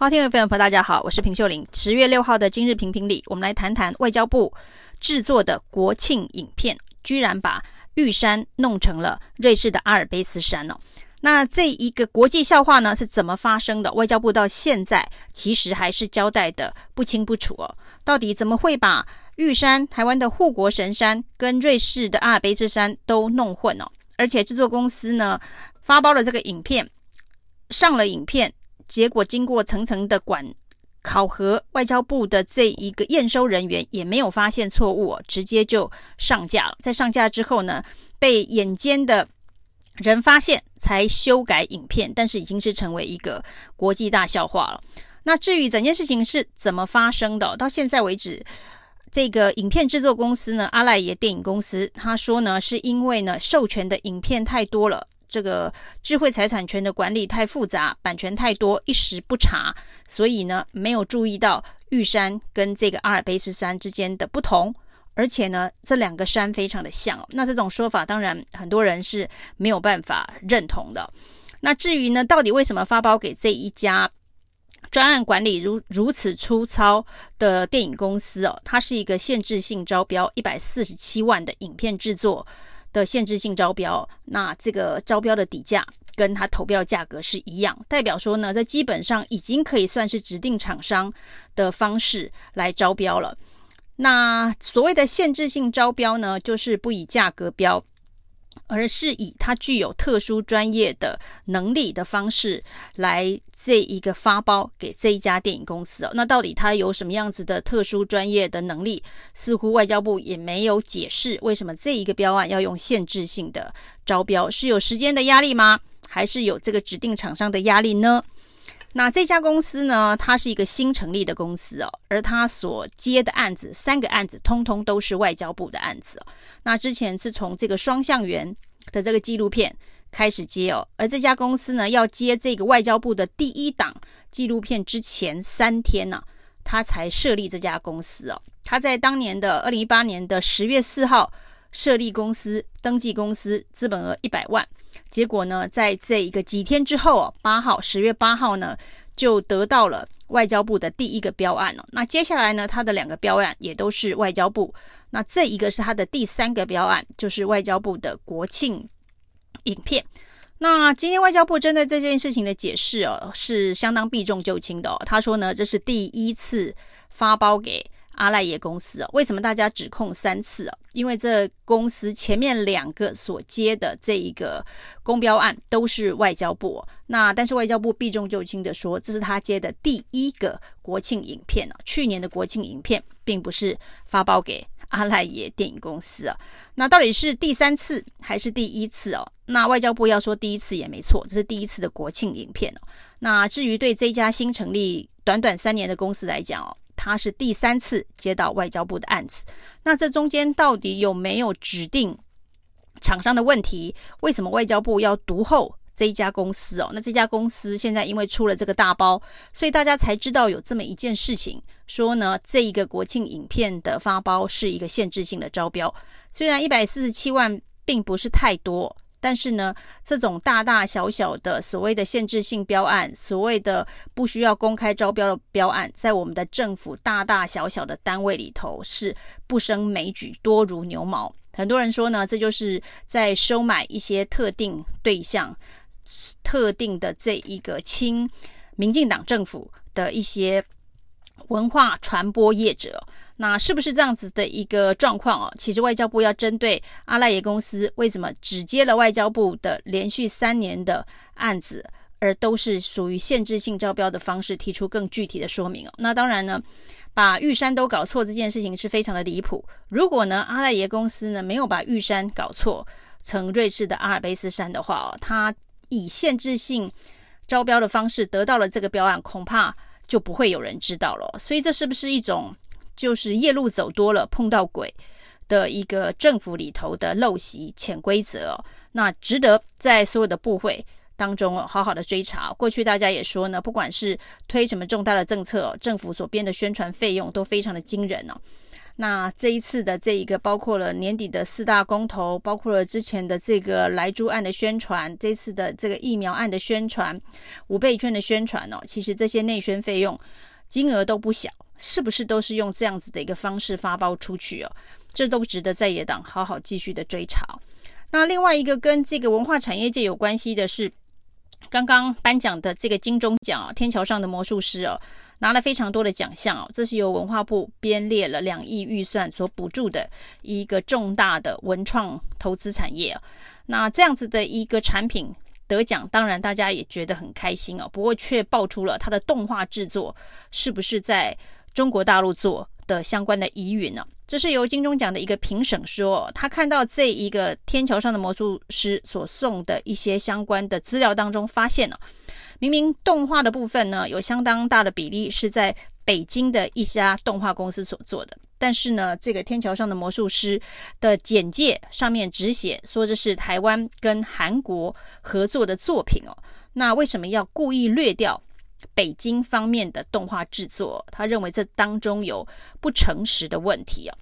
好，听众朋友，大家好，我是平秀玲。十月六号的今日评评里，我们来谈谈外交部制作的国庆影片，居然把玉山弄成了瑞士的阿尔卑斯山哦。那这一个国际笑话呢，是怎么发生的？外交部到现在其实还是交代的不清不楚哦。到底怎么会把玉山，台湾的护国神山，跟瑞士的阿尔卑斯山都弄混哦？而且制作公司呢，发包了这个影片，上了影片。结果经过层层的管考核，外交部的这一个验收人员也没有发现错误，直接就上架了。在上架之后呢，被眼尖的人发现，才修改影片，但是已经是成为一个国际大笑话了。那至于整件事情是怎么发生的，到现在为止，这个影片制作公司呢，阿赖耶电影公司，他说呢，是因为呢授权的影片太多了。这个智慧财产权的管理太复杂，版权太多，一时不查，所以呢，没有注意到玉山跟这个阿尔卑斯山之间的不同，而且呢，这两个山非常的像。那这种说法，当然很多人是没有办法认同的。那至于呢，到底为什么发包给这一家专案管理如如此粗糙的电影公司哦？它是一个限制性招标，一百四十七万的影片制作。的限制性招标，那这个招标的底价跟它投标价格是一样，代表说呢，在基本上已经可以算是指定厂商的方式来招标了。那所谓的限制性招标呢，就是不以价格标。而是以他具有特殊专业的能力的方式来这一个发包给这一家电影公司哦。那到底他有什么样子的特殊专业的能力？似乎外交部也没有解释为什么这一个标案要用限制性的招标，是有时间的压力吗？还是有这个指定厂商的压力呢？那这家公司呢，它是一个新成立的公司哦，而它所接的案子，三个案子通通都是外交部的案子哦。那之前是从这个双向园的这个纪录片开始接哦，而这家公司呢，要接这个外交部的第一档纪录片之前三天呢，啊，它才设立这家公司哦。它在当年的二零一八年的十月四号设立公司，登记公司，资本额一百万。结果呢，在这一个几天之后啊，八号，十月八号呢，就得到了外交部的第一个标案了。那接下来呢，他的两个标案也都是外交部。那这一个是他的第三个标案，就是外交部的国庆影片。那今天外交部针对这件事情的解释哦，是相当避重就轻的哦。他说呢，这是第一次发包给。阿赖耶公司哦，为什么大家指控三次哦？因为这公司前面两个所接的这一个公标案都是外交部，那但是外交部避重就轻的说，这是他接的第一个国庆影片哦。去年的国庆影片并不是发包给阿赖耶电影公司啊。那到底是第三次还是第一次哦？那外交部要说第一次也没错，这是第一次的国庆影片哦。那至于对这家新成立短短三年的公司来讲哦。他是第三次接到外交部的案子，那这中间到底有没有指定厂商的问题？为什么外交部要独后这一家公司哦？那这家公司现在因为出了这个大包，所以大家才知道有这么一件事情，说呢，这一个国庆影片的发包是一个限制性的招标，虽然一百四十七万并不是太多。但是呢，这种大大小小的所谓的限制性标案，所谓的不需要公开招标的标案，在我们的政府大大小小的单位里头是不胜枚举，多如牛毛。很多人说呢，这就是在收买一些特定对象、特定的这一个亲民进党政府的一些文化传播业者。那是不是这样子的一个状况哦？其实外交部要针对阿赖耶公司为什么只接了外交部的连续三年的案子，而都是属于限制性招标的方式，提出更具体的说明哦。那当然呢，把玉山都搞错这件事情是非常的离谱。如果呢，阿赖耶公司呢没有把玉山搞错成瑞士的阿尔卑斯山的话哦，他以限制性招标的方式得到了这个标案，恐怕就不会有人知道了。所以这是不是一种？就是夜路走多了碰到鬼的一个政府里头的陋习潜规则，那值得在所有的部会当中好好的追查。过去大家也说呢，不管是推什么重大的政策，政府所编的宣传费用都非常的惊人哦。那这一次的这一个，包括了年底的四大公投，包括了之前的这个莱猪案的宣传，这次的这个疫苗案的宣传，五倍券的宣传哦，其实这些内宣费用金额都不小，是不是都是用这样子的一个方式发包出去哦？这都值得在野党好好继续的追查。那另外一个跟这个文化产业界有关系的是，刚刚颁奖的这个金钟奖啊，《天桥上的魔术师》哦。拿了非常多的奖项哦，这是由文化部编列了两亿预算所补助的一个重大的文创投资产业。那这样子的一个产品得奖，当然大家也觉得很开心哦。不过却爆出了它的动画制作是不是在中国大陆做的相关的疑云呢？这是由金钟奖的一个评审说，他看到这一个天桥上的魔术师所送的一些相关的资料当中，发现了。明明动画的部分呢，有相当大的比例是在北京的一家动画公司所做的，但是呢，这个天桥上的魔术师的简介上面只写说这是台湾跟韩国合作的作品哦。那为什么要故意略掉北京方面的动画制作？他认为这当中有不诚实的问题哦。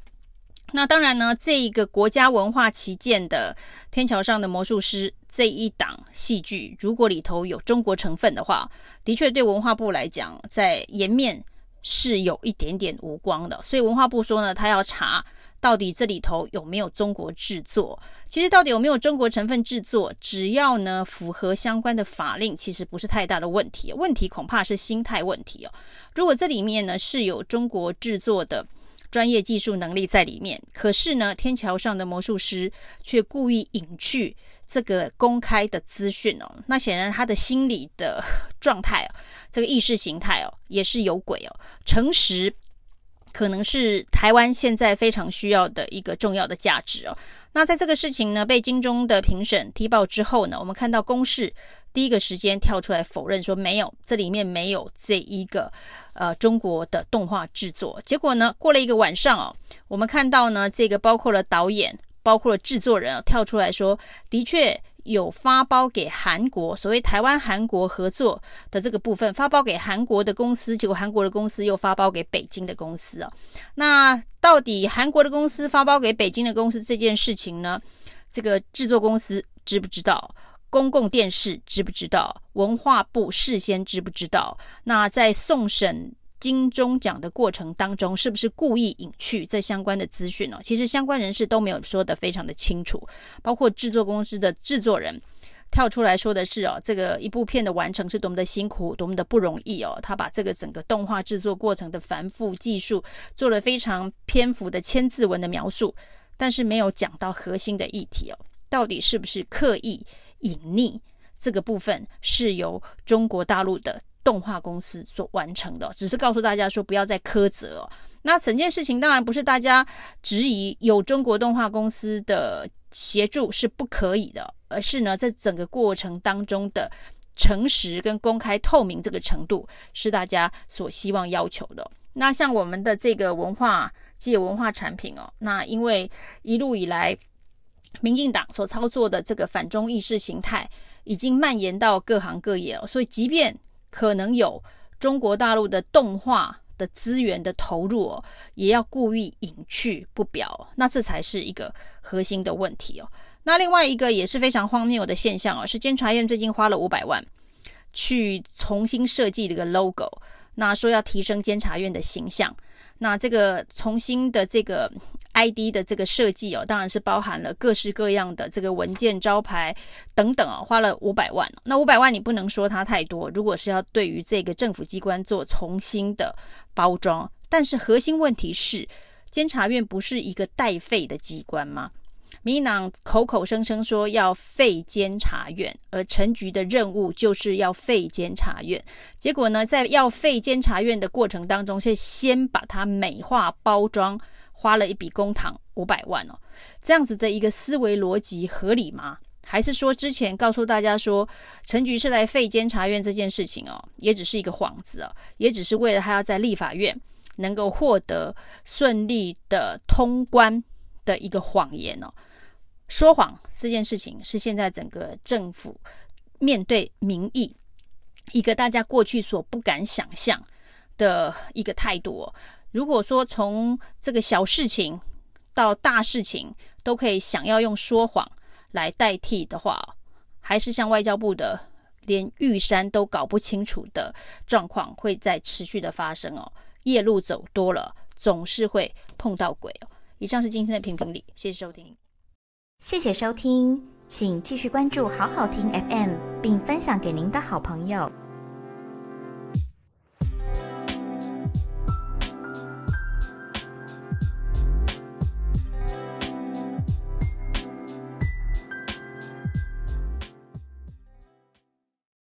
那当然呢，这一个国家文化旗舰的《天桥上的魔术师》这一档戏剧，如果里头有中国成分的话，的确对文化部来讲，在颜面是有一点点无光的。所以文化部说呢，他要查到底这里头有没有中国制作。其实到底有没有中国成分制作，只要呢符合相关的法令，其实不是太大的问题。问题恐怕是心态问题哦。如果这里面呢是有中国制作的。专业技术能力在里面，可是呢，天桥上的魔术师却故意隐去这个公开的资讯哦。那显然他的心理的状态哦，这个意识形态哦，也是有鬼哦。诚实可能是台湾现在非常需要的一个重要的价值哦。那在这个事情呢被金钟的评审踢爆之后呢，我们看到公视第一个时间跳出来否认说没有，这里面没有这一个呃中国的动画制作。结果呢，过了一个晚上哦，我们看到呢，这个包括了导演，包括了制作人，哦，跳出来说，的确。有发包给韩国，所谓台湾韩国合作的这个部分，发包给韩国的公司，结果韩国的公司又发包给北京的公司啊。那到底韩国的公司发包给北京的公司这件事情呢？这个制作公司知不知道？公共电视知不知道？文化部事先知不知道？那在送审。金钟奖的过程当中，是不是故意隐去这相关的资讯呢？其实相关人士都没有说得非常的清楚，包括制作公司的制作人跳出来说的是哦，这个一部片的完成是多么的辛苦，多么的不容易哦。他把这个整个动画制作过程的繁复技术做了非常篇幅的千字文的描述，但是没有讲到核心的议题哦，到底是不是刻意隐匿这个部分是由中国大陆的。动画公司所完成的，只是告诉大家说不要再苛责。那整件事情当然不是大家质疑有中国动画公司的协助是不可以的，而是呢，在整个过程当中的诚实跟公开透明这个程度是大家所希望要求的。那像我们的这个文化界文化产品哦，那因为一路以来民进党所操作的这个反中意识形态已经蔓延到各行各业了，所以即便可能有中国大陆的动画的资源的投入哦，也要故意隐去不表，那这才是一个核心的问题哦。那另外一个也是非常荒谬的现象哦，是监察院最近花了五百万去重新设计这个 logo，那说要提升监察院的形象。那这个重新的这个 ID 的这个设计哦，当然是包含了各式各样的这个文件、招牌等等哦，花了五百万。那五百万你不能说它太多，如果是要对于这个政府机关做重新的包装，但是核心问题是，监察院不是一个待废的机关吗？民进党口口声声说要废监察院，而陈局的任务就是要废监察院。结果呢，在要废监察院的过程当中，是先把它美化包装，花了一笔公帑五百万哦。这样子的一个思维逻辑合理吗？还是说之前告诉大家说陈局是来废监察院这件事情哦，也只是一个幌子哦，也只是为了他要在立法院能够获得顺利的通关的一个谎言哦。说谎这件事情是现在整个政府面对民意一个大家过去所不敢想象的一个态度哦。如果说从这个小事情到大事情都可以想要用说谎来代替的话，还是像外交部的连玉山都搞不清楚的状况会在持续的发生哦。夜路走多了，总是会碰到鬼哦。以上是今天的评评理，谢谢收听，谢谢收听，请继续关注好好听 FM，并分享给您的好朋友。